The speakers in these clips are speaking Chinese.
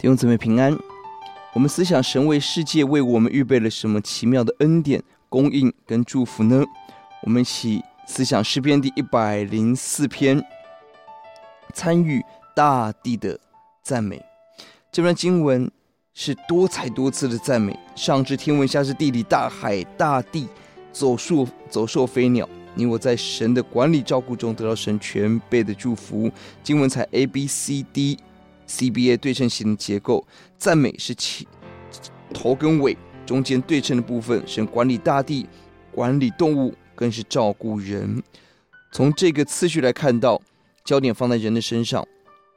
弟兄姊妹平安，我们思想神为世界为我们预备了什么奇妙的恩典、供应跟祝福呢？我们一起思想诗篇第一百零四篇，参与大地的赞美。这段经文是多彩多姿的赞美，上至天文，下至地理、大海、大地、走兽、走兽、飞鸟。你我在神的管理照顾中，得到神全备的祝福。经文采 A B C D。CBA 对称型的结构，赞美是起头跟尾，中间对称的部分，神管理大地，管理动物，更是照顾人。从这个次序来看到，焦点放在人的身上，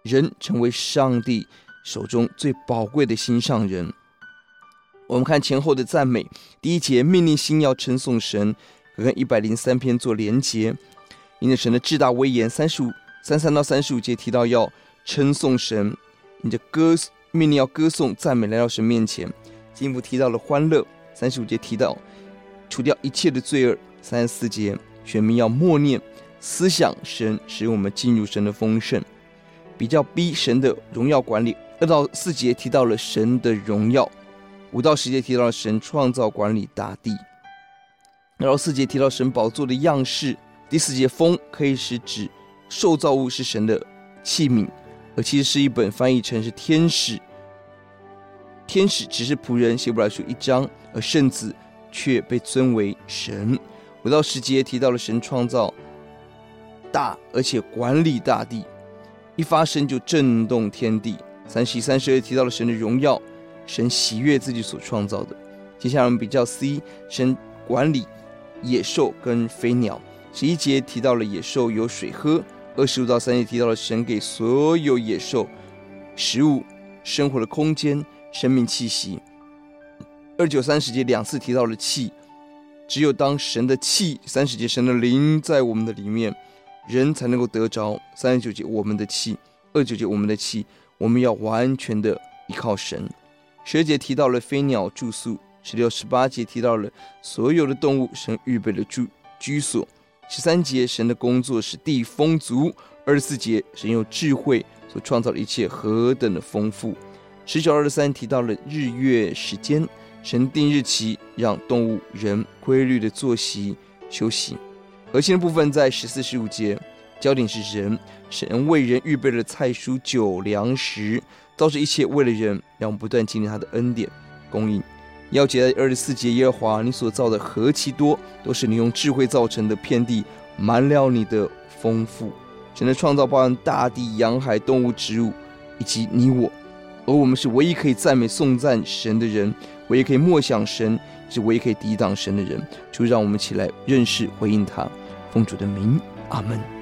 人成为上帝手中最宝贵的心上人。我们看前后的赞美，第一节命令心要称颂神，跟一百零三篇做连结，因着神的至大威严，三十五三三到三十五节提到要称颂神。你的歌命令要歌颂赞美来到神面前，进一步提到了欢乐。三十五节提到除掉一切的罪恶。三十四节选民要默念思想神，使我们进入神的丰盛。比较逼神的荣耀管理。二到四节提到了神的荣耀。五到十节提到了神创造管理大地。二到四节提到神宝座的样式。第四节风可以是指受造物是神的器皿。而其实是一本翻译成是天使，天使只是仆人，希伯来书一章，而圣子却被尊为神。五到十节提到了神创造大，而且管理大地，一发声就震动天地。三十一、三十二提到了神的荣耀，神喜悦自己所创造的。接下来我们比较 C，神管理野兽跟飞鸟。十一节提到了野兽有水喝。二十五到三节提到了神给所有野兽食物、生活的空间、生命气息。二九三十节两次提到了气，只有当神的气，三十节神的灵在我们的里面，人才能够得着。三十九节我们的气，二九节我们的气，我们要完全的依靠神。十节提到了飞鸟住宿，十六、十八节提到了所有的动物，神预备了住居所。十三节，神的工作使地丰足；二十四节，神用智慧所创造的一切何等的丰富。十九、二十三提到了日月时间，神定日期，让动物、人规律的作息休息。核心的部分在十四、十五节，焦点是人，神为人预备了菜蔬酒粮食，造成一切为了人，让我们不断经历他的恩典供应。要记得二十四节，耶和华你所造的何其多，都是你用智慧造成的，遍地满了你的丰富。神的创造包含大地、洋海、动物、植物，以及你我，而我们是唯一可以赞美颂赞神的人，唯一可以默想神，是唯一可以抵挡神的人。就让我们起来认识、回应他，奉主的名，阿门。